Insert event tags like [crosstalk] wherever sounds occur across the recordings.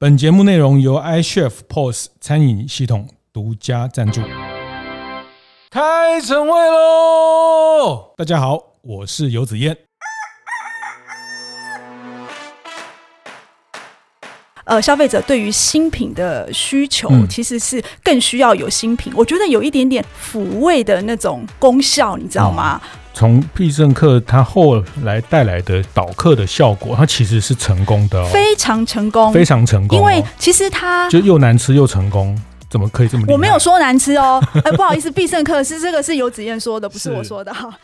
本节目内容由 iChef POS 餐饮系统独家赞助。开晨会喽！大家好，我是游子燕。呃，消费者对于新品的需求，其实是更需要有新品。嗯、我觉得有一点点抚慰的那种功效，你知道吗？嗯从必胜客它后来带来的导客的效果，它其实是成功的，哦，非常成功，非常成功，哦。因为其实它就又难吃又成功，怎么可以这么？我没有说难吃哦，哎，不好意思，必胜客是这个是游子燕说的，不是我说的哈。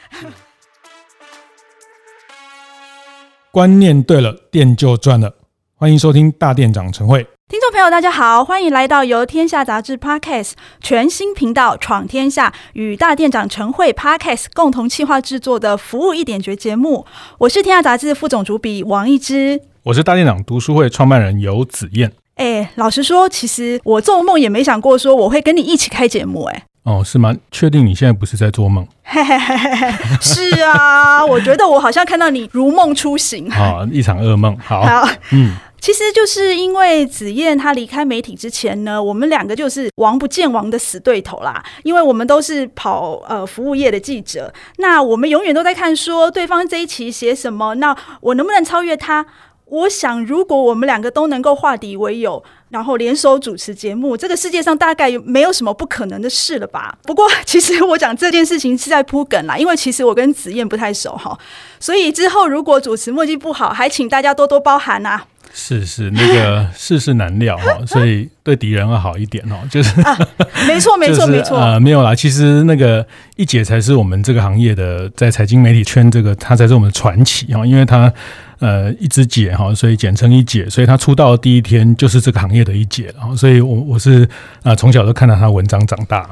观念对了，店就赚了。欢迎收听大店长晨会。听众朋友，大家好，欢迎来到由天下杂志 Podcast 全新频道《闯天下》与大店长晨会 Podcast 共同企划制作的服务一点绝节目。我是天下杂志副总主笔王一之，我是大店长读书会创办人游子燕。哎，老实说，其实我做梦也没想过说我会跟你一起开节目。哎，哦，是吗？确定你现在不是在做梦？嘿嘿嘿嘿，是啊，我觉得我好像看到你如梦初醒啊，[laughs] 一场噩梦。好，好，嗯。其实就是因为子燕她离开媒体之前呢，我们两个就是王不见王的死对头啦。因为我们都是跑呃服务业的记者，那我们永远都在看说对方这一期写什么，那我能不能超越他？我想如果我们两个都能够化敌为友，然后联手主持节目，这个世界上大概没有什么不可能的事了吧？不过其实我讲这件事情是在铺梗啦，因为其实我跟子燕不太熟哈，所以之后如果主持默契不好，还请大家多多包涵啊。是是，那个 [laughs] 世事难料哈，所以对敌人要好一点哦。[laughs] 就是，啊、没错没错没错。呃，没有啦，其实那个一姐才是我们这个行业的，在财经媒体圈这个，她才是我们的传奇哈，因为她呃一直姐哈，所以简称一姐，所以她出道的第一天就是这个行业的一姐，然后所以我我是啊从小都看到她文章长大。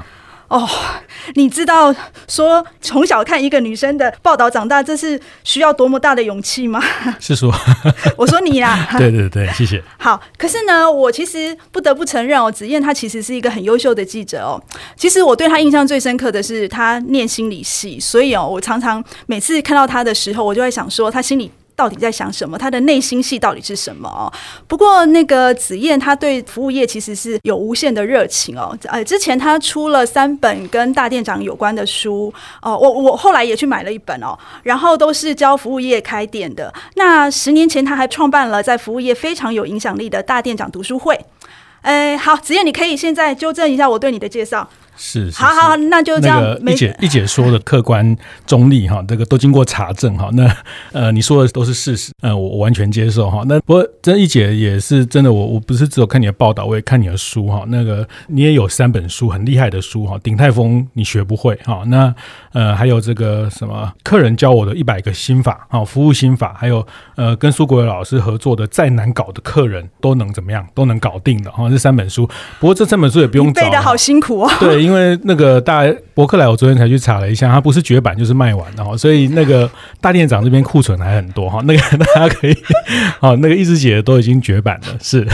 哦，你知道说从小看一个女生的报道长大，这是需要多么大的勇气吗？[laughs] 是说，[laughs] 我说你啦。[laughs] 对对对，谢谢。好，可是呢，我其实不得不承认哦，子燕她其实是一个很优秀的记者哦。其实我对她印象最深刻的是她念心理系，所以哦，我常常每次看到她的时候，我就会想说她心里。到底在想什么？他的内心戏到底是什么哦？不过那个子燕，他对服务业其实是有无限的热情哦。呃，之前他出了三本跟大店长有关的书哦，我我后来也去买了一本哦，然后都是教服务业开店的。那十年前他还创办了在服务业非常有影响力的大店长读书会。哎，好，子燕，你可以现在纠正一下我对你的介绍。是，是，好好，那就这样。那个一姐一姐说的客观中立哈，[laughs] 这个都经过查证哈。那呃，你说的都是事实，呃，我我完全接受哈。那不过这一姐也是真的，我我不是只有看你的报道，我也看你的书哈。那个你也有三本书，很厉害的书哈。鼎泰丰你学不会哈。那呃，还有这个什么客人教我的一百个心法哈，服务心法，还有呃，跟苏国伟老师合作的再难搞的客人都能怎么样，都能搞定的哈。这三本书，不过这三本书也不用找，背的好辛苦哦。对。因为因为那个大伯克莱，我昨天才去查了一下，它不是绝版就是卖完的哈，所以那个大店长这边库存还很多哈，那个大家可以，好，那个一枝姐都已经绝版了，是。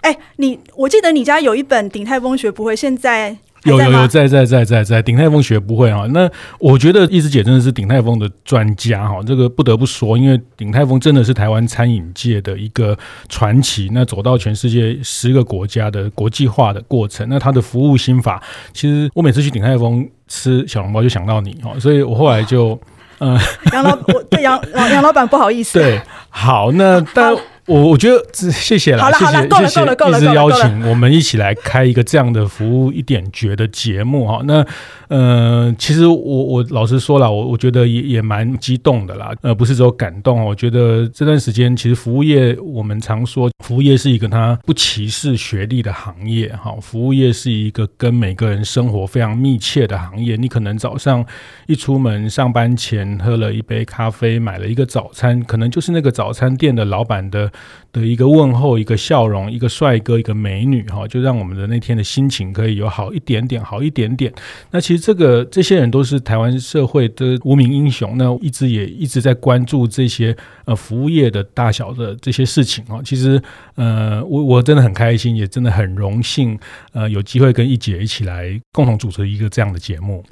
哎，你我记得你家有一本鼎泰丰学不会，现在。有有有在在在在在鼎泰丰学不会哈，那我觉得一枝姐真的是鼎泰丰的专家哈，这个不得不说，因为鼎泰丰真的是台湾餐饮界的一个传奇，那走到全世界十个国家的国际化的过程，那他的服务心法，其实我每次去鼎泰丰吃小笼包就想到你哈，所以我后来就嗯，杨老我对杨老杨老板不好意思，对，好那但。[laughs] 我我觉得这谢谢啦，谢谢谢谢，一直邀请我们一起来开一个这样的服务一点绝的节目哈。那呃，其实我我老实说了，我我觉得也也蛮激动的啦。呃，不是只有感动，我觉得这段时间其实服务业，我们常说服务业是一个它不歧视学历的行业哈。服务业是一个跟每个人生活非常密切的行业。你可能早上一出门上班前喝了一杯咖啡，买了一个早餐，可能就是那个早餐店的老板的。的一个问候，一个笑容，一个帅哥，一个美女，哈，就让我们的那天的心情可以有好一点点，好一点点。那其实这个这些人都是台湾社会的无名英雄，那一直也一直在关注这些呃服务业的大小的这些事情啊。其实呃，我我真的很开心，也真的很荣幸，呃，有机会跟一姐一起来共同主持一个这样的节目。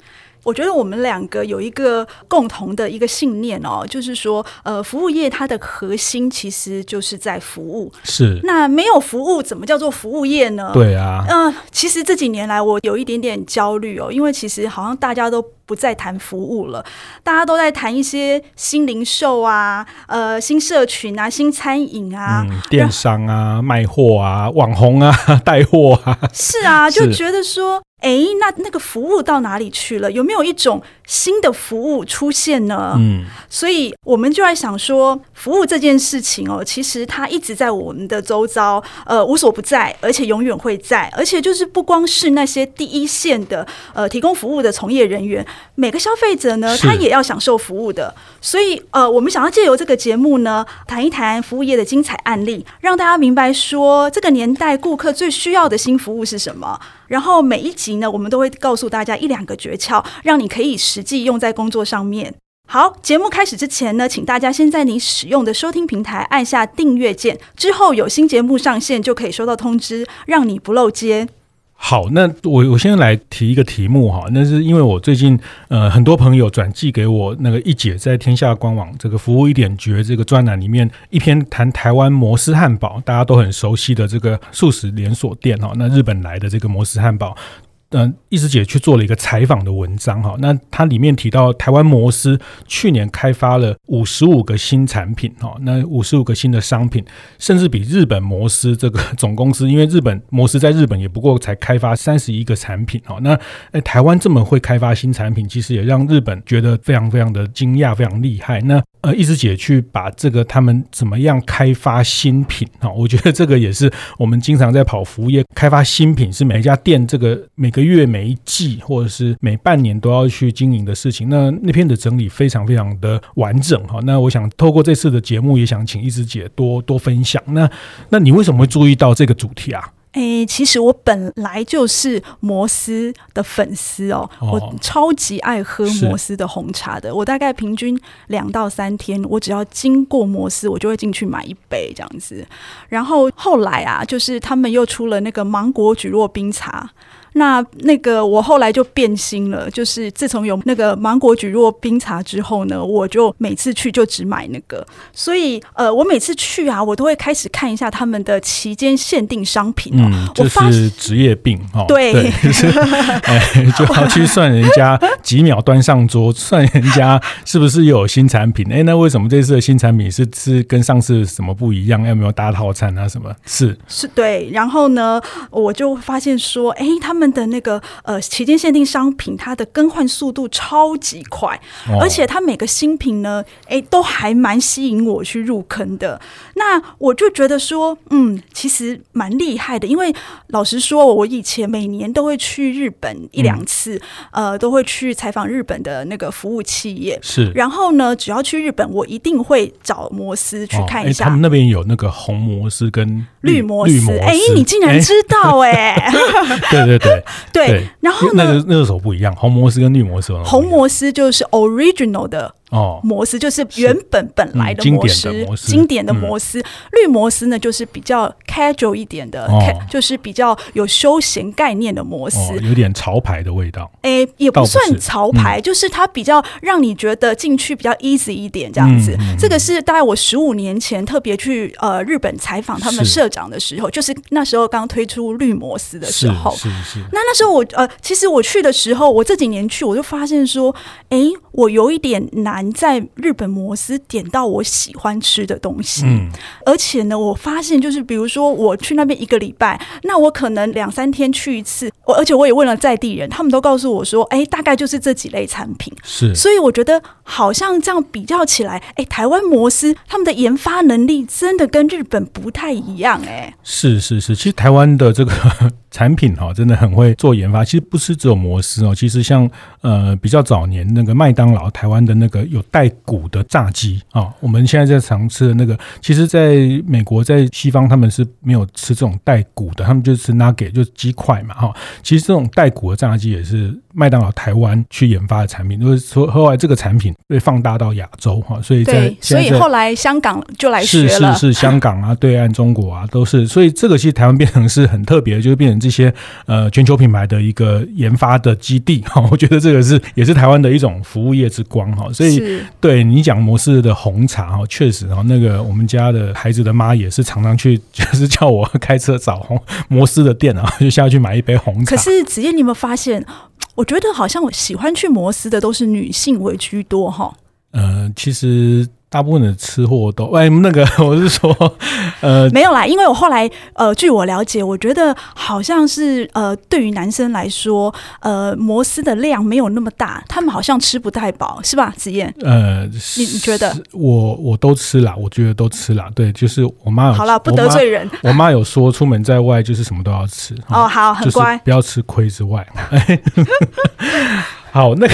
我觉得我们两个有一个共同的一个信念哦，就是说，呃，服务业它的核心其实就是在服务。是。那没有服务，怎么叫做服务业呢？对啊。嗯、呃，其实这几年来，我有一点点焦虑哦，因为其实好像大家都不再谈服务了，大家都在谈一些新零售啊、呃，新社群啊、新餐饮啊、嗯、电商啊、卖货啊、网红啊、[laughs] 带货啊。是啊，就觉得说。哎，那那个服务到哪里去了？有没有一种新的服务出现呢？嗯，所以我们就在想说，服务这件事情哦，其实它一直在我们的周遭，呃，无所不在，而且永远会在，而且就是不光是那些第一线的呃提供服务的从业人员，每个消费者呢，他也要享受服务的。所以呃，我们想要借由这个节目呢，谈一谈服务业的精彩案例，让大家明白说，这个年代顾客最需要的新服务是什么。然后每一集呢，我们都会告诉大家一两个诀窍，让你可以实际用在工作上面。好，节目开始之前呢，请大家先在你使用的收听平台按下订阅键，之后有新节目上线就可以收到通知，让你不漏接。好，那我我先来提一个题目哈，那是因为我最近呃很多朋友转寄给我那个一姐在天下官网这个服务一点绝这个专栏里面一篇谈台湾摩斯汉堡，大家都很熟悉的这个素食连锁店哈，那日本来的这个摩斯汉堡。嗯，一直姐去做了一个采访的文章哈，那它里面提到台湾摩斯去年开发了五十五个新产品哈，那五十五个新的商品，甚至比日本摩斯这个 [laughs] 总公司，因为日本摩斯在日本也不过才开发三十一个产品哈，那诶台湾这么会开发新产品，其实也让日本觉得非常非常的惊讶，非常厉害。那呃，一直姐去把这个他们怎么样开发新品哈，我觉得这个也是我们经常在跑服务业开发新品，是每一家店这个每个。月、每一季，或者是每半年都要去经营的事情，那那篇的整理非常非常的完整哈。那我想透过这次的节目，也想请一枝姐多多分享。那那你为什么会注意到这个主题啊？哎、欸，其实我本来就是摩斯的粉丝哦，哦，我超级爱喝摩斯的红茶的。我大概平均两到三天，我只要经过摩斯，我就会进去买一杯这样子。然后后来啊，就是他们又出了那个芒果蒟蒻冰茶。那那个我后来就变心了，就是自从有那个芒果蒟蒻冰茶之后呢，我就每次去就只买那个，所以呃，我每次去啊，我都会开始看一下他们的期间限定商品哦。嗯，就是职业病哦。对，对就是 [laughs] 哎，[laughs] 就要去算人家几秒端上桌，算人家是不是又有新产品？哎，那为什么这次的新产品是是跟上次什么不一样？有没有搭套餐啊？什么？是是，对。然后呢，我就发现说，哎，他们。的那个呃旗舰限定商品，它的更换速度超级快，哦，而且它每个新品呢，哎，都还蛮吸引我去入坑的。那我就觉得说，嗯，其实蛮厉害的。因为老实说，我以前每年都会去日本一两次，嗯，呃，都会去采访日本的那个服务企业。是，然后呢，只要去日本，我一定会找摩斯去看一下。哦，他们那边有那个红摩斯跟绿，绿摩斯。哎，你竟然知道哎，欸？[laughs] 对对对。对，对，然后那个那个时候不一样，红摩斯跟绿摩斯。红摩斯就是 original 的。哦，摩斯就是原本本来的摩斯，嗯、经典的摩斯。绿摩斯呢，就是比较 casual 一点的，哦、就是比较有休闲概念的摩斯，哦，有点潮牌的味道。哎，也不算潮牌，嗯，就是它比较让你觉得进去比较 easy 一点这样子。嗯、这个是大概我十五年前特别去呃日本采访他们社长的时候，就是那时候刚推出绿摩斯的时候。是是，是。那那时候我呃，其实我去的时候，我这几年去，我就发现说，哎，我有一点难。在日本摩斯点到我喜欢吃的东西，嗯，而且呢，我发现就是比如说我去那边一个礼拜，那我可能两三天去一次，我而且我也问了在地人，他们都告诉我说，哎，大概就是这几类产品，是，所以我觉得好像这样比较起来，哎，台湾摩斯他们的研发能力真的跟日本不太一样，哎，是是是，其实台湾的这个。[laughs] 产品哈，真的很会做研发。其实不是只有摩斯哦，其实像呃比较早年那个麦当当劳台湾的那个有带骨的炸鸡啊，我们现在在常吃的那个，其实在美国在西方他们是没有吃这种带骨的，他们就吃 nugget 就鸡块嘛哈。其实这种带骨的炸鸡也是麦当劳台湾去研发的产品，就是说后来这个产品被放大到亚洲哈，所以在，对，所以后来香港就来学了，是是是，[laughs] 香港啊，对岸中国啊都是，所以这个其实台湾变成是很特别，就是变成这些呃全球品牌的一个研发的基地哈。我觉得这个是也是台湾的一种服务业之光哈。所以对你讲摩斯的红茶哦，确实哈，那个我们家的孩子的妈也是常常去，就是叫我开车找红摩斯的店啊，就下去买一杯红茶。可是子燕，你有没有发现？我觉得好像我喜欢去摩斯的都是女性为居多哈。呃，其实。大部分的吃货都 [laughs] 哎，那个 [laughs] 我是说，[laughs] 呃，没有啦，因为我后来呃，据我了解，我觉得好像是呃，对于男生来说，呃，摩斯的量没有那么大，他们好像吃不太饱，是吧？子燕，呃，你你觉得？我我都吃啦，我觉得都吃啦。对，就是我妈有好了，不得罪人。我妈有说，出门在外就是什么都要吃。哦，好，很乖，不要吃亏之外。好，那个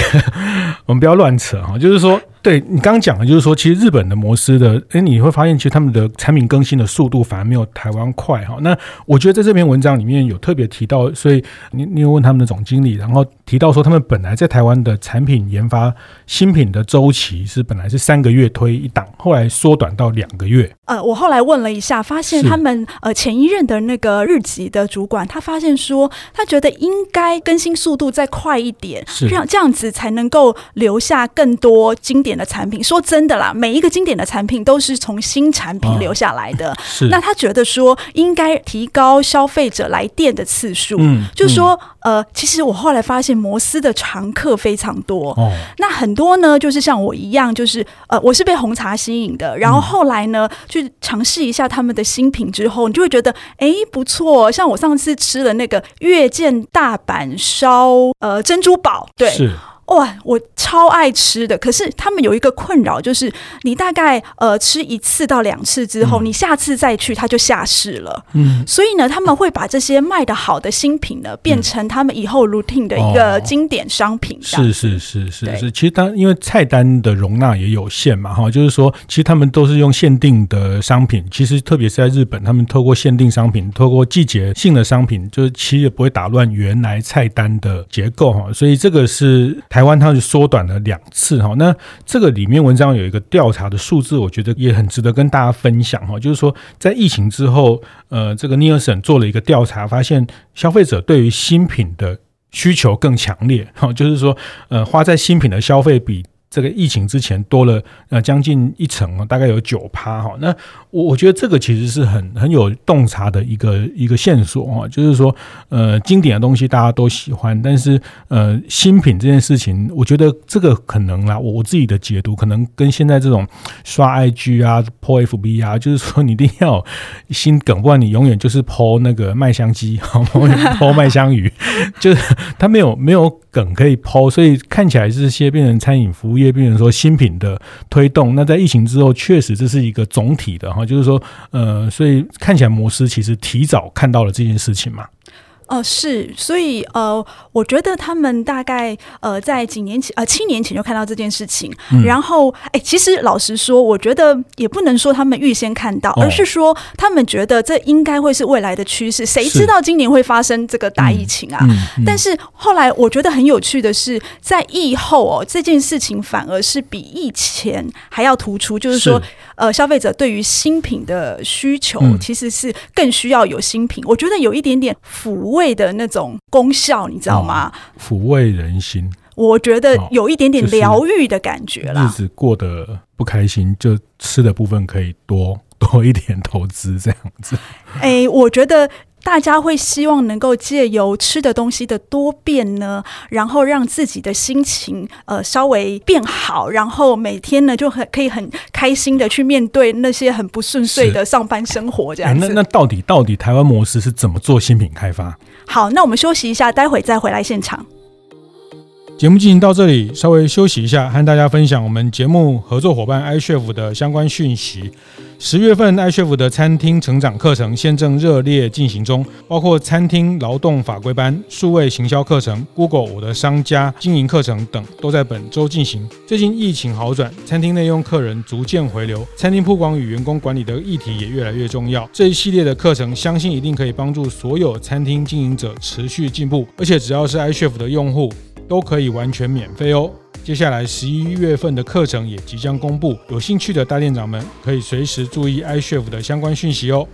我们不要乱扯哈，就是说。对你刚刚讲的，就是说，其实日本的摩斯的，哎，你会发现，其实他们的产品更新的速度反而没有台湾快哈。那我觉得在这篇文章里面有特别提到，所以你你有问他们的总经理，然后提到说，他们本来在台湾的产品研发新品的周期是本来是三个月推一档，后来缩短到两个月。呃，我后来问了一下，发现他们呃前一任的那个日籍的主管，他发现说，他觉得应该更新速度再快一点，这样这样子才能够留下更多经典的产品。说真的啦，每一个经典的产品都是从新产品留下来的。哦、是，那他觉得说应该提高消费者来电的次数。嗯，就是说、嗯，呃，其实我后来发现摩斯的常客非常多。哦，那很多呢，就是像我一样，就是呃，我是被红茶吸引的。然后后来呢，去尝试一下他们的新品之后，你就会觉得，哎，不错。像我上次吃了那个月见大阪烧，呃，珍珠堡，对。是。哇，我超爱吃的，可是他们有一个困扰，就是你大概呃吃一次到两次之后，嗯，你下次再去它就下市了。嗯，所以呢，他们会把这些卖的好的新品呢，变成他们以后 routine 的一个经典商品。是是是是是，其实当因为菜单的容纳也有限嘛，哈，就是说，其实他们都是用限定的商品。其实特别是在日本，他们透过限定商品，透过季节性的商品，就是其实也不会打乱原来菜单的结构哈。所以这个是。台湾它就缩短了两次哈，那这个里面文章有一个调查的数字，我觉得也很值得跟大家分享哈。就是说，在疫情之后，呃，这个尼尔森做了一个调查，发现消费者对于新品的需求更强烈哈，就是说，呃，花在新品的消费比。这个疫情之前多了呃将近一成，大概有九趴哈。那我我觉得这个其实是很很有洞察的一个一个线索哈，就是说呃经典的东西大家都喜欢，但是呃新品这件事情，我觉得这个可能啦，我我自己的解读可能跟现在这种刷 IG 啊、po FB 啊，就是说你一定要新梗，不然你永远就是 po 那个麦香鸡，[laughs] po 麦香鱼，就是它没有没有梗可以抛所以看起来这些变成餐饮服务业，变成说新品的推动，那在疫情之后，确实这是一个总体的哈，就是说，呃，所以看起来摩斯其实提早看到了这件事情嘛。哦、呃，是，所以呃，我觉得他们大概呃在几年前呃七年前就看到这件事情，嗯、然后哎，其实老实说，我觉得也不能说他们预先看到，而是说他们觉得这应该会是未来的趋势。谁知道今年会发生这个大疫情啊？嗯嗯嗯、但是后来我觉得很有趣的是，在疫后哦，这件事情反而是比疫前还要突出，就是说。是呃，消费者对于新品的需求其实是更需要有新品，嗯、我觉得有一点点抚慰的那种功效，你知道吗？哦、抚慰人心，我觉得有一点点疗愈的感觉啦。哦就是、日子过得不开心，就吃的部分可以多多一点投资，这样子。哎，我觉得。大家会希望能够借由吃的东西的多变呢，然后让自己的心情呃稍微变好，然后每天呢就很可以很开心的去面对那些很不顺遂的上班生活这样子。那那到底到底台湾模式是怎么做新品开发？好，那我们休息一下，待会再回来现场。节目进行到这里，稍微休息一下，和大家分享我们节目合作伙伴 iCHEF 的相关讯息。十月份 iCHEF 的餐厅成长课程现正热烈进行中，包括餐厅劳动法规班、数位行销课程、Google 我的商家经营课程等，都在本周进行。最近疫情好转，餐厅内用客人逐渐回流，餐厅曝光与员工管理的议题也越来越重要。这一系列的课程，相信一定可以帮助所有餐厅经营者持续进步，而且只要是 iCHEF 的用户。都可以完全免费哦。接下来十一月份的课程也即将公布，有兴趣的大店长们可以随时注意 iCHEF 的相关讯息哦。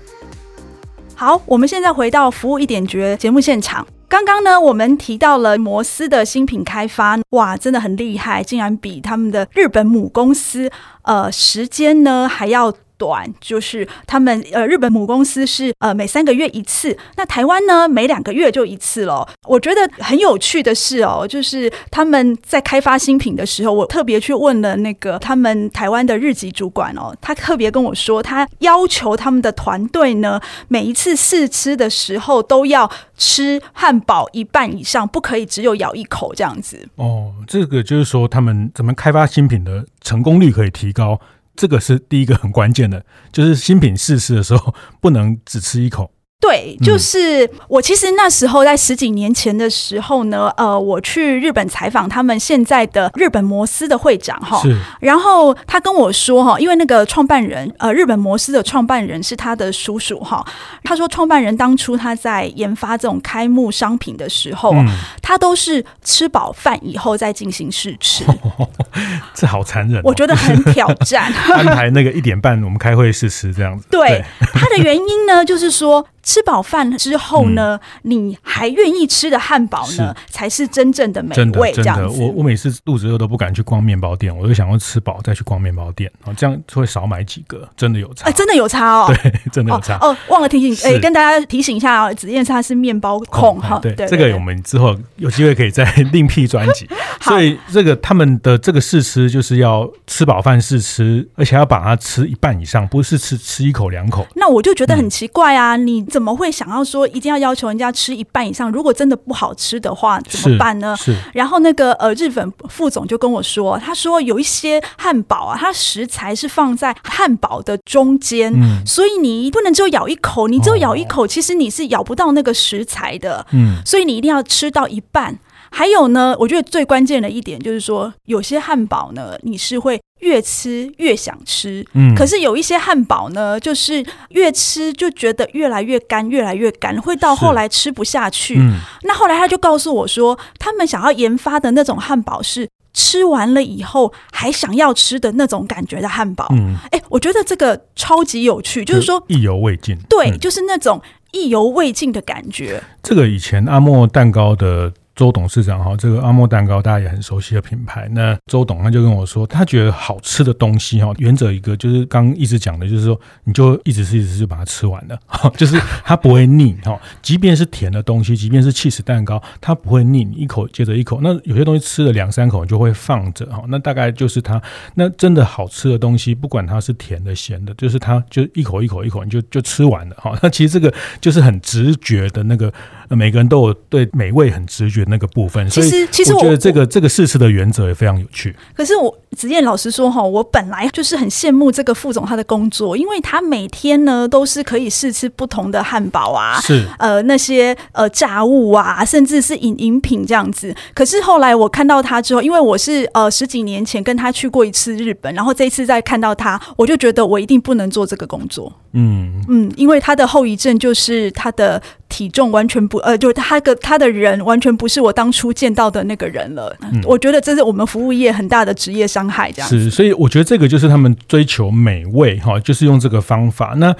好，我们现在回到服务一点绝节目现场。刚刚呢，我们提到了摩斯的新品开发，哇，真的很厉害，竟然比他们的日本母公司，呃，时间呢还要。短就是他们呃，日本母公司是呃每三个月一次，那台湾呢每两个月就一次了。我觉得很有趣的是哦，就是他们在开发新品的时候，我特别去问了那个他们台湾的日籍主管哦，他特别跟我说，他要求他们的团队呢，每一次试吃的时候都要吃汉堡一半以上，不可以只有咬一口这样子。哦，这个就是说他们怎么开发新品的成功率可以提高。这个是第一个很关键的，就是新品试吃的时候不能只吃一口。对，就是我其实那时候在十几年前的时候呢，呃，我去日本采访他们现在的日本摩斯的会长哈，是。然后他跟我说哈，因为那个创办人呃，日本摩斯的创办人是他的叔叔哈，他说创办人当初他在研发这种开幕商品的时候，嗯、他都是吃饱饭以后再进行试吃，哦、[laughs] 这好残忍、哦，我觉得很挑战。[laughs] 安排那个一点半我们开会试吃这样子，对，对。他的原因呢，就是说。吃饱饭之后呢，嗯、你还愿意吃的汉堡呢，是才是真正的美味。这样子，真的我我每次肚子饿都不敢去逛面包店，我就想要吃饱再去逛面包店，哦，这样会少买几个，真的有差。哎，真的有差哦，[laughs] 对，真的有差。哦，哦忘了提醒，哎，跟大家提醒一下哦，子燕他是面包控哈、哦，对，对，对，这个我们之后有机会可以再另辟专辑。[laughs] 所以这个他们的这个试吃就是要吃饱饭试吃，而且要把它吃一半以上，不是吃吃一口两口。那我就觉得很奇怪啊，嗯、你怎么会想要说一定要要求人家吃一半以上？如果真的不好吃的话，怎么办呢？是。然后那个呃，日本副总就跟我说，他说有一些汉堡啊，它食材是放在汉堡的中间，嗯、所以你不能只有咬一口，你只有咬一口，哦、其实你是咬不到那个食材的。嗯。所以你一定要吃到一半。还有呢，我觉得最关键的一点就是说，有些汉堡呢，你是会越吃越想吃，嗯，可是有一些汉堡呢，就是越吃就觉得越来越干，越来越干，会到后来吃不下去。嗯，那后来他就告诉我说，他们想要研发的那种汉堡是吃完了以后还想要吃的那种感觉的汉堡。嗯，哎，我觉得这个超级有趣，就是说意犹未尽，对，嗯，就是那种意犹未尽的感觉。这个以前阿莫蛋糕的。周董事长哈，这个阿莫蛋糕大家也很熟悉的品牌。那周董他就跟我说，他觉得好吃的东西哈，原则一个就是刚一直讲的，就是说你就一直吃一直吃就把它吃完了，[laughs] 就是它不会腻哈。即便是甜的东西，即便是起司蛋糕，它不会腻，你一口接着一口。那有些东西吃了两三口你就会放着哈，那大概就是它。那真的好吃的东西，不管它是甜的咸的，就是它就一口一口一口你就就吃完了哈。那其实这个就是很直觉的那个，每个人都有对美味很直觉。那个部分，其实其实我觉得这个这个试吃的原则也非常有趣。可是我子燕老师说哈，我本来就是很羡慕这个副总他的工作，因为他每天呢都是可以试吃不同的汉堡啊，是呃那些呃炸物啊，甚至是饮饮品这样子。可是后来我看到他之后，因为我是呃十几年前跟他去过一次日本，然后这一次再看到他，我就觉得我一定不能做这个工作。嗯嗯，因为他的后遗症就是他的体重完全不呃，就是他个他的人完全不是我当初见到的那个人了。嗯，我觉得这是我们服务业很大的职业伤害，这样是。所以我觉得这个就是他们追求美味哈，就是用这个方法。那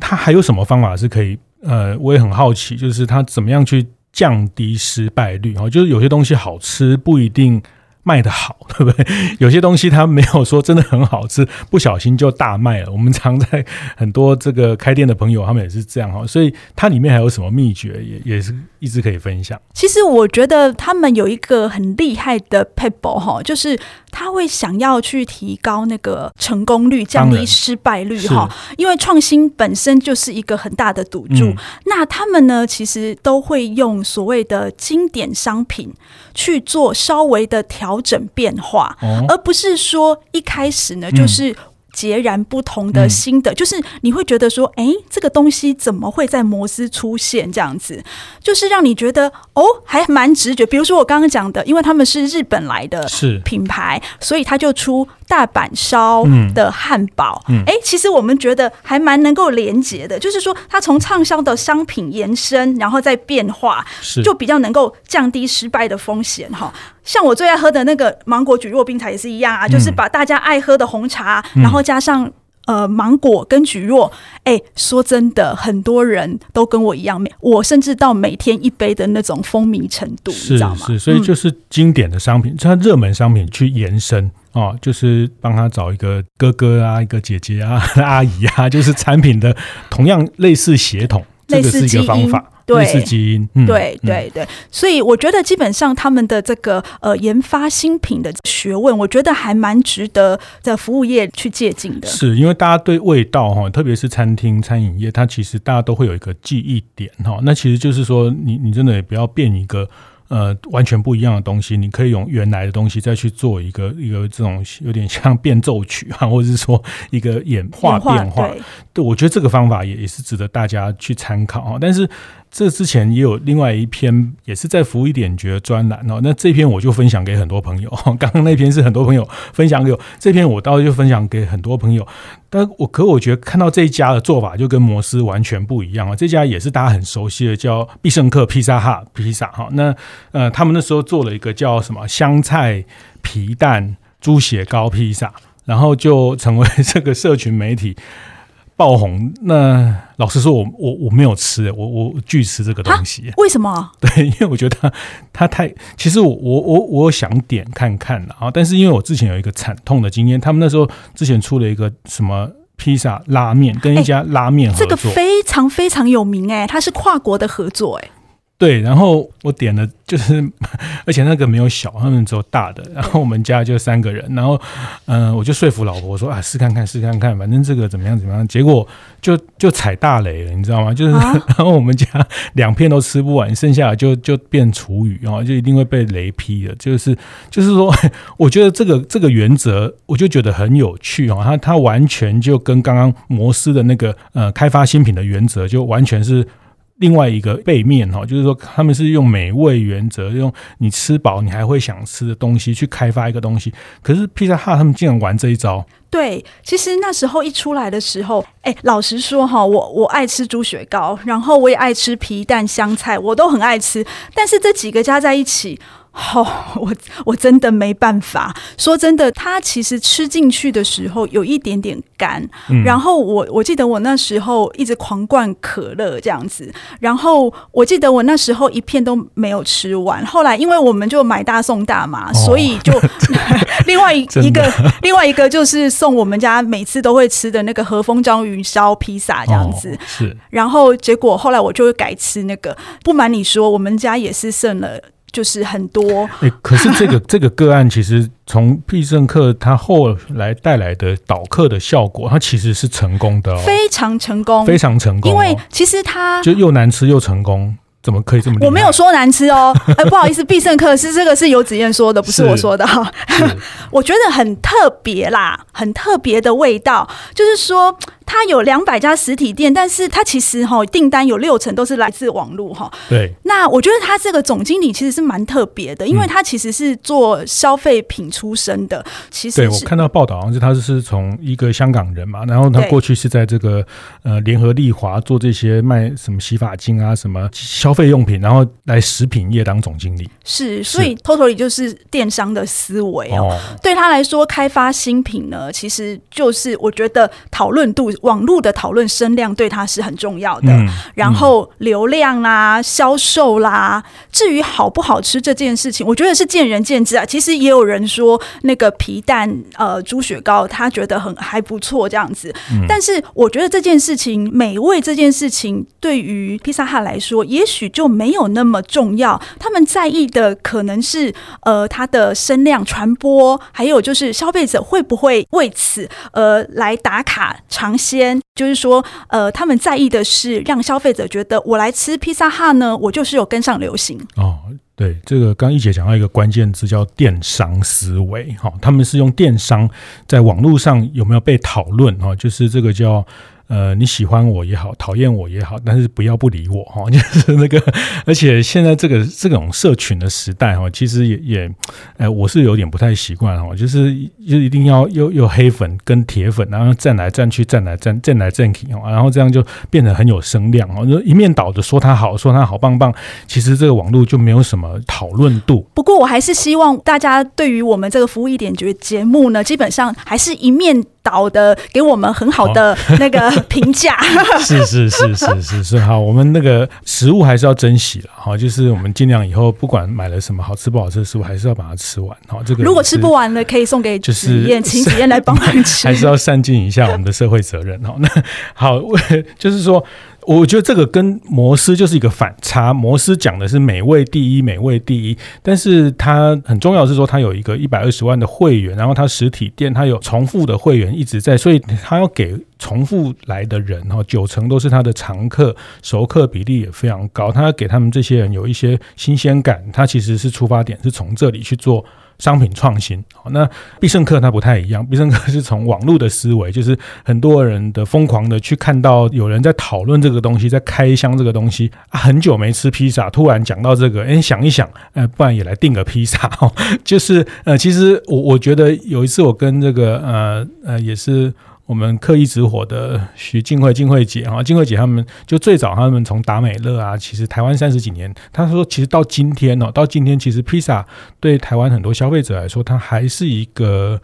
他还有什么方法是可以？呃，我也很好奇，就是他怎么样去降低失败率哈？就是有些东西好吃不一定。卖得好，对不对？有些东西它没有说真的很好吃，不小心就大卖了。我们常在很多这个开店的朋友，他们也是这样哈。所以它里面还有什么秘诀，也也是一直可以分享。其实我觉得他们有一个很厉害的 people 哈，就是。他会想要去提高那个成功率，降低失败率哈。因为创新本身就是一个很大的赌注。嗯、那他们呢，其实都会用所谓的经典商品去做稍微的调整变化，哦、而不是说一开始呢就是。截然不同的新的，嗯、就是你会觉得说，哎，这个东西怎么会在摩斯出现这样子？就是让你觉得哦，还蛮直觉。比如说我刚刚讲的，因为他们是日本来的品牌，所以他就出大阪烧的汉堡。哎、嗯，嗯、其实我们觉得还蛮能够连接的，就是说它从畅销的商品延伸，然后再变化，就比较能够降低失败的风险哈。像我最爱喝的那个芒果蒟蒻冰茶也是一样啊，嗯、就是把大家爱喝的红茶，嗯、然后加上呃芒果跟蒟蒻，哎、欸，说真的，很多人都跟我一样，每我甚至到每天一杯的那种风靡程度，是你知道吗？是，所以就是经典的商品，它热门商品去延伸哦，就是帮他找一个哥哥啊，一个姐姐啊，[laughs] 阿姨啊，就是产品的同样类似协同，这个是一个方法。对，基因，嗯、对对对，所以我觉得基本上他们的这个呃研发新品的学问，我觉得还蛮值得在服务业去借鉴的。是因为大家对味道哈，特别是餐厅餐饮业，它其实大家都会有一个记忆点哈。那其实就是说，你你真的也不要变一个。呃，完全不一样的东西，你可以用原来的东西再去做一个一个这种有点像变奏曲啊，[laughs] 或者是说一个演化变化。对，对，我觉得这个方法也也是值得大家去参考啊。但是这之前也有另外一篇，也是在服务一点觉得专栏哦。那这篇我就分享给很多朋友。[laughs] 刚刚那篇是很多朋友分享给我，这篇我倒是就分享给很多朋友。但我可我觉得看到这一家的做法就跟摩斯完全不一样啊！这家也是大家很熟悉的，叫必胜客披萨哈披萨哈。那呃，他们那时候做了一个叫什么香菜皮蛋猪血糕披萨，然后就成为这个社群媒体爆红。那老实说我，我我我没有吃，我我拒吃这个东西。为什么？[laughs] 对，因为我觉得它它太……其实我我我我想点看看了啊，但是因为我之前有一个惨痛的经验，他们那时候之前出了一个什么披萨拉面，跟一家拉面合作，这个非常非常有名哎，它是跨国的合作哎。对，然后我点了，[laughs] 就是而且那个没有小，他们只有大的。[laughs] 然后我们家就三个人，然后嗯、呃，我就说服老婆说啊，试看看，试看看，反正这个怎么样怎么样。结果就就踩大雷了，你知道吗？就是、啊、[laughs] 然后我们家两片都吃不完，剩下的就就变厨余啊，就一定会被雷劈的。就是就是说，我觉得这个这个原则，我就觉得很有趣啊。它它完全就跟刚刚摩斯的那个呃开发新品的原则，就完全是。另外一个背面哈，就是说他们是用美味原则，用你吃饱你还会想吃的东西去开发一个东西。可是披萨哈他们竟然玩这一招。对，其实那时候一出来的时候，哎，老实说哈，我我爱吃猪血糕，然后我也爱吃皮蛋香菜，我都很爱吃。但是这几个加在一起。哦，[laughs] 我我真的没办法。说真的，它其实吃进去的时候有一点点干。嗯、然后我我记得我那时候一直狂灌可乐这样子。然后我记得我那时候一片都没有吃完。后来因为我们就买大送大嘛，哦、所以就 [laughs] [laughs] 另外一一个另外一个就是送我们家每次都会吃的那个和风章鱼烧披萨这样子。哦、是。然后结果后来我就会改吃那个。不瞒你说，我们家也是剩了。就是很多，欸，可是这个 [laughs] 这个个案其实从必胜客它后来带来的导客的效果，它其实是成功的，哦，非常成功，非常成功，哦。因为其实它就又难吃又成功，怎么可以这么？[laughs] 我没有说难吃哦，哎，不好意思，必胜客是这个是游子燕说的，不是我说的哈。[laughs] 我觉得很特别啦，很特别的味道，就是说。它有两百家实体店，但是它其实哈订单有六成都是来自网络哈。对。那我觉得他这个总经理其实是蛮特别的，因为他其实是做消费品出身的。其实对我看到报道，好像是他是从一个香港人嘛，然后他过去是在这个呃联合利华做这些卖什么洗发精啊、什么消费用品，然后来食品业当总经理。是，所以 totally 就是电商的思维哦。对他来说，开发新品呢，其实就是我觉得讨论度。网络的讨论声量对他是很重要的。嗯、然后流量啦、销售啦，至于好不好吃这件事情，我觉得是见仁见智啊。其实也有人说那个皮蛋呃猪血糕，他觉得很还不错这样子。嗯、但是我觉得这件事情美味这件事情，对于披萨哈来说，也许就没有那么重要。他们在意的可能是呃它的声量传播，还有就是消费者会不会为此呃来打卡尝鲜。先就是说呃他们在意的是让消费者觉得我来吃披萨哈呢，我就是有跟上流行哦。对，这个刚一姐讲到一个关键字叫电商思维，哈，他们是用电商在网络上有没有被讨论，哈，就是这个叫。呃，你喜欢我也好，讨厌我也好，但是不要不理我哈，[laughs] 就是那个，而且现在这个这种社群的时代哈，其实也也，哎，我是有点不太习惯哈，就是就一定要又又黑粉跟铁粉，然后站来站去，站来站站来站去哈，然后这样就变得很有声量哦，就一面倒的说他好，说他好棒棒，其实这个网络就没有什么讨论度。不过我还是希望大家对于我们这个服务一点觉节目呢，基本上还是一面。好的，给我们很好的 [laughs] 那个评价。[laughs] 哦、是是是是是是好，我们那个食物还是要珍惜了哈，就是我们尽量以后不管买了什么好吃不好吃的食物，还是要把它吃完哈。这个如果吃不完了，可以送给就是请体验来帮忙吃，还是要善尽一下我们的社会责任哈。那好，就是说。我觉得这个跟摩斯就是一个反差。摩斯讲的是美味第一，美味第一，但是它很重要是说，它有一个一百二十万的会员，然后它实体店它有重复的会员一直在，所以它要给重复来的人哈，九成都是他的常客，熟客比例也非常高。他要给他们这些人有一些新鲜感，他其实是出发点是从这里去做。商品创新，好，那必胜客它不太一样。必胜客是从网络的思维，[laughs] 就是很多人的疯狂的去看到有人在讨论这个东西，在开箱这个东西，很久没吃披萨，突然讲到这个，哎，想一想，呃，不然也来订个披萨，[laughs] 就是呃，其实我我觉得有一次我跟这个呃呃也是。我们刻意直火的徐静慧、静慧姐啊，静慧姐他们就最早，他们从达美乐啊，其实台湾三十几年，他说其实到今天哦，到今天其实披萨对台湾很多消费者来说，它还是一个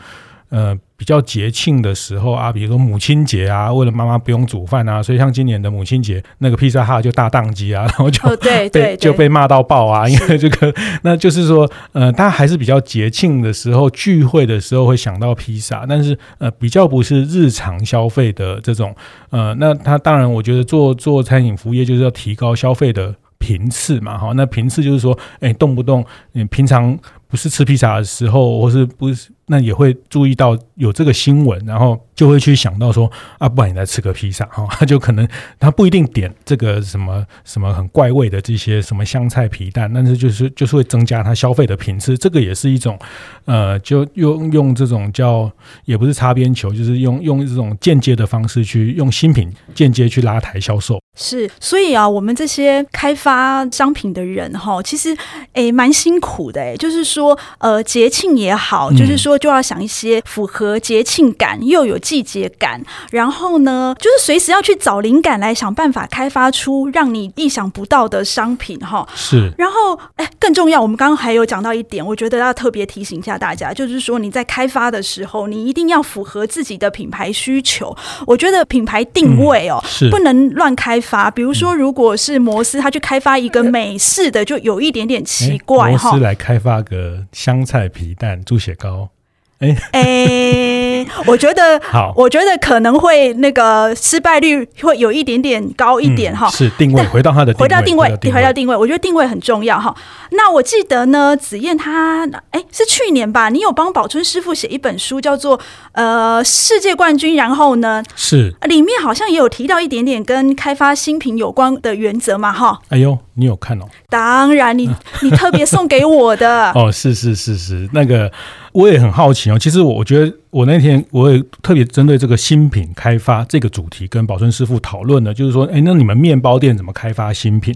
呃。比较节庆的时候啊，比如说母亲节啊，为了妈妈不用煮饭啊，所以像今年的母亲节，那个披萨哈就大当机啊，然后就被、哦、对对对就被骂到爆啊，因为这个，那就是说，呃，大家还是比较节庆的时候聚会的时候会想到披萨，但是呃，比较不是日常消费的这种，呃，那他当然，我觉得做做餐饮服务业就是要提高消费的频次嘛，哈，那频次就是说，哎，动不动你平常。不是吃披萨的时候，或是不是那也会注意到有这个新闻，然后就会去想到说啊，不然你来吃个披萨 [laughs] 哈，他就可能他不一定点这个什么什么很怪味的这些什么香菜皮蛋，但是就是就是会增加他消费的品质，这个也是一种呃，就用用这种叫也不是擦边球，就是用用这种间接的方式去用新品间接去拉抬销售。是，所以啊，我们这些开发商品的人哈，其实诶蛮辛苦的诶，就是说呃节庆也好，就是说就要想一些符合节庆感又有季节感，然后呢，就是随时要去找灵感来想办法开发出让你意想不到的商品哈。是，然后哎更重要，我们刚刚还有讲到一点，我觉得要特别提醒一下大家，就是说你在开发的时候，你一定要符合自己的品牌需求。我觉得品牌定位哦，是不能乱开。发，比如说，如果是摩斯，他去开发一个美式的，就有一点点奇怪哈。摩斯来开发个香菜皮蛋猪血糕。哎哎，[laughs] 我觉得好，我觉得可能会那个失败率会有一点点高一点哈、嗯。是定位，回到他的回到定位，回到定位，我觉得定位很重要哈。那我记得呢，子燕她哎是去年吧，你有帮宝春师傅写一本书，叫做呃世界冠军，然后呢是里面好像也有提到一点点跟开发新品有关的原则嘛哈。哎呦，你有看哦？当然，你你特别送给我的 [laughs] 哦，是是是是那个。我也很好奇哦，其实我觉得。我那天我也特别针对这个新品开发这个主题跟宝春师傅讨论的，就是说，哎，那你们面包店怎么开发新品？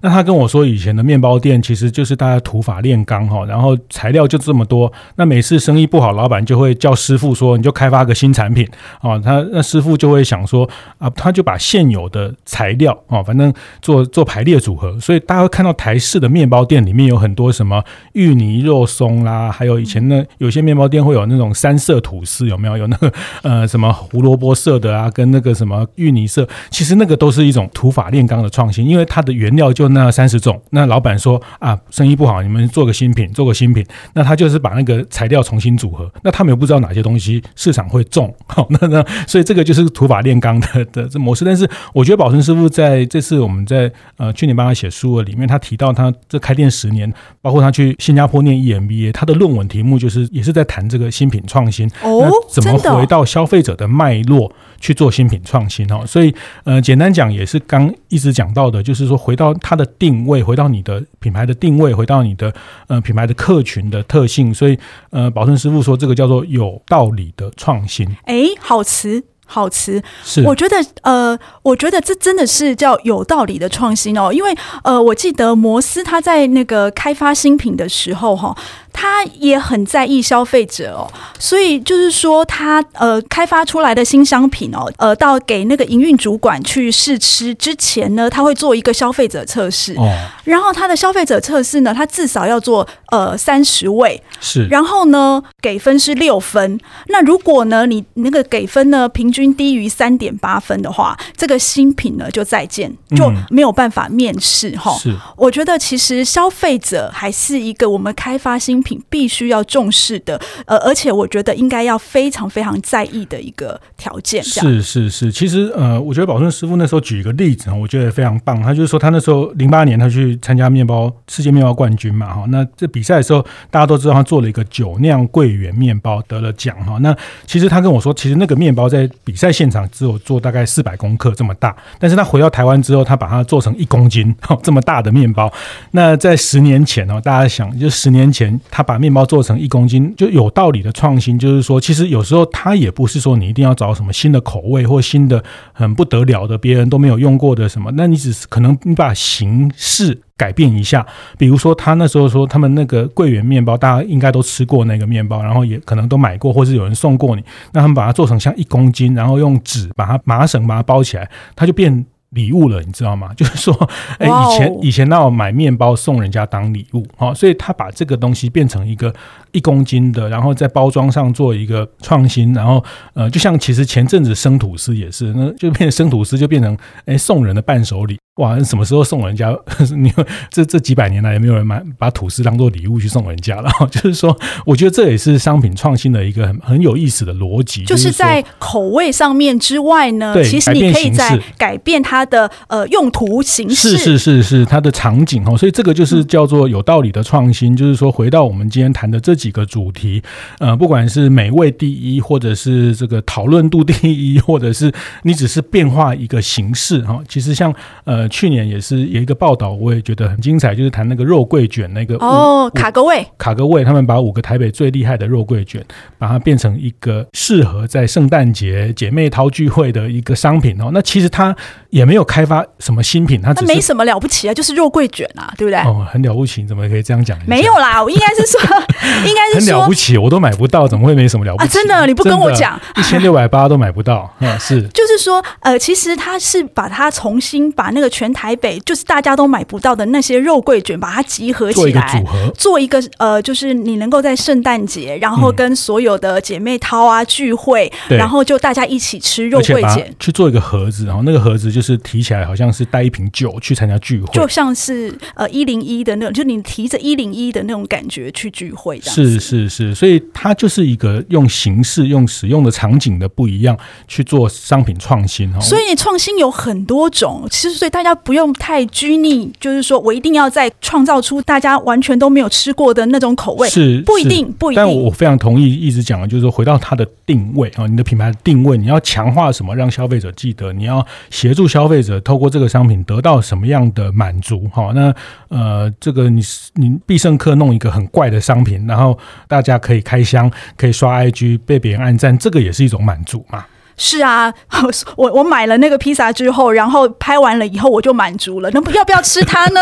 那他跟我说，以前的面包店其实就是大家土法炼钢哈，然后材料就这么多，那每次生意不好，老板就会叫师傅说，你就开发个新产品啊，他那师傅就会想说啊，他就把现有的材料啊，反正做做排列组合，所以大家会看到台式的面包店里面有很多什么芋泥肉松啦，还有以前呢，有些面包店会有那种三色吐司，有没有？有那个 [laughs] 呃什么胡萝卜色的啊，跟那个什么芋泥色，其实那个都是一种土法炼钢的创新，因为它的原料就那三十种。那老板说啊，生意不好，你们做个新品，做个新品，那他就是把那个材料重新组合。那他们又不知道哪些东西市场会中，好，那那所以这个就是土法炼钢的的这模式。但是我觉得宝生师傅在这次我们在呃去年帮他写书的里面，他提到他这开店十年，包括他去新加坡念 EMBA，他的论文题目就是也是在谈这个新品创新哦，怎么回到消费者的脉络去做新品创新哦。所以呃，简单讲也是刚一直讲到的，就是说回到它的定位，回到你的品牌的定位，回到你的呃品牌的客群的特性。所以呃，宝顺师傅说这个叫做有道理的创新。哎，好词。好词，是。我觉得，呃，我觉得这真的是叫有道理的创新哦，因为，呃，我记得摩斯他在那个开发新品的时候，哈。他也很在意消费者哦，所以就是说他呃开发出来的新商品哦，呃到给那个营运主管去试吃之前呢，他会做一个消费者测试，哦，然后他的消费者测试呢，他至少要做呃三十位，是，然后呢给分是六分，那如果呢你那个给分呢平均低于三点八分的话，这个新品呢就再见，就没有办法面试哈，是，我觉得其实消费者还是一个我们开发新品必须要重视的，呃，而且我觉得应该要非常非常在意的一个条件。是是是，其实呃，我觉得宝顺师傅那时候举一个例子，我觉得非常棒。他就是说，他那时候零八年他去参加面包世界面包冠军嘛，哈，那这比赛的时候大家都知道他做了一个酒酿桂圆面包得了奖哈。那其实他跟我说，其实那个面包在比赛现场只有做大概四百公克这么大，但是他回到台湾之后，他把它做成一公斤 [laughs] 这么大的面包。那在十年前哦，大家想就十年前。他把面包做成一公斤，就有道理的创新，就是说，其实有时候他也不是说你一定要找什么新的口味或新的很不得了的，别人都没有用过的什么，那你只是可能你把形式改变一下，比如说他那时候说他们那个桂圆面包，大家应该都吃过那个面包，然后也可能都买过，或是有人送过你，那他们把它做成像一公斤，然后用纸把它麻绳把它包起来，它就变礼物了，你知道吗？[laughs] 就是说，哎，以前以前那我买面包送人家当礼物，好，所以他把这个东西变成一个一公斤的，然后在包装上做一个创新，然后呃，就像其实前阵子生吐司也是，那就变生吐司就变成哎送人的伴手礼。哇，什么时候送人家？[laughs] 你这这几百年来也没有人买把吐司当做礼物去送人家了。[laughs] 就是说，我觉得这也是商品创新的一个很很有意思的逻辑。就是在口味上面之外呢，其实你可以在改变它的呃用途形式，是是是是它的场景哦。所以这个就是叫做有道理的创新。就是说，回到我们今天谈的这几个主题，呃，不管是美味第一，或者是这个讨论度第一，或者是你只是变化一个形式哈。其实像呃。去年也是有一个报道，我也觉得很精彩，就是谈那个肉桂卷那个哦，卡格味，卡格味，他们把五个台北最厉害的肉桂卷，把它变成一个适合在圣诞节姐妹淘聚会的一个商品哦。那其实它也没有开发什么新品，它那没什么了不起啊，就是肉桂卷啊，对不对？哦，很了不起，怎么可以这样讲？没有啦，我应该是说，[laughs] 应该是很了不起，我都买不到，怎么会没什么了不起？啊、真的，你不跟我讲，一千六百八都买不到，嗯，是，[laughs] 就是说，呃，其实他是把它重新把那个全台北就是大家都买不到的那些肉桂卷，把它集合起来，做一个组合，做一个呃，就是你能够在圣诞节，然后跟所有的姐妹淘啊聚会，嗯、然后就大家一起吃肉桂卷，去做一个盒子，然后那个盒子就是提起来，好像是带一瓶酒去参加聚会，就像是呃一零一的那种，就你提着一零一的那种感觉去聚会这样，是是是，所以它就是一个用形式、用使用的场景的不一样去做商品创新哦。所以创新有很多种，其实所以大家不用太拘泥，就是说我一定要再创造出大家完全都没有吃过的那种口味，是不一定，不一定。但我非常同意一直讲的，就是说回到它的定位啊，你的品牌的定位，你要强化什么，让消费者记得，你要协助消费者透过这个商品得到什么样的满足。好，那呃，这个你你必胜客弄一个很怪的商品，然后大家可以开箱，可以刷 IG，被别人按赞，这个也是一种满足嘛。是啊，[laughs] 我我买了那个披萨之后，然后拍完了以后我就满足了。那不要不要吃它呢？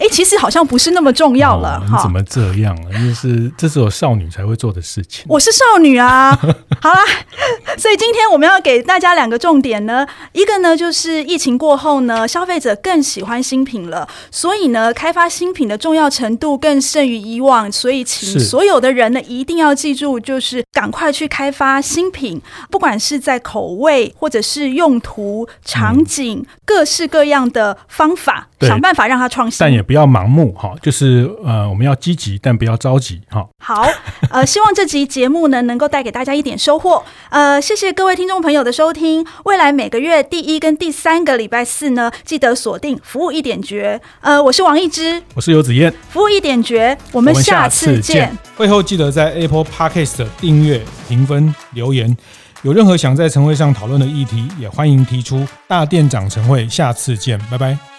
哎，其实好像不是那么重要了。哦、你怎么这样啊？就是这是我少女才会做的事情。我是少女啊。[laughs] 好啦，所以今天我们要给大家两个重点呢，一个呢就是疫情过后呢，消费者更喜欢新品了，所以呢，开发新品的重要程度更胜于以往。所以，请所有的人呢一定要记住，就是赶快去开发新品，不管是在口味或者是用途、场景，嗯、各式各样的方法，想办法让它创新。但也不要盲目哈，就是呃，我们要积极，但不要着急哈。好，呃，[laughs] 希望这集节目呢能够带给大家一点收获。呃，谢谢各位听众朋友的收听。未来每个月第一跟第三个礼拜四呢，记得锁定服务一点绝。呃，我是王一之，我是游子燕，服务一点绝，我们下次见。会后记得在 Apple Podcast 订阅、评分、留言。有任何想在晨会上讨论的议题，也欢迎提出。大店长晨会，下次见，拜拜。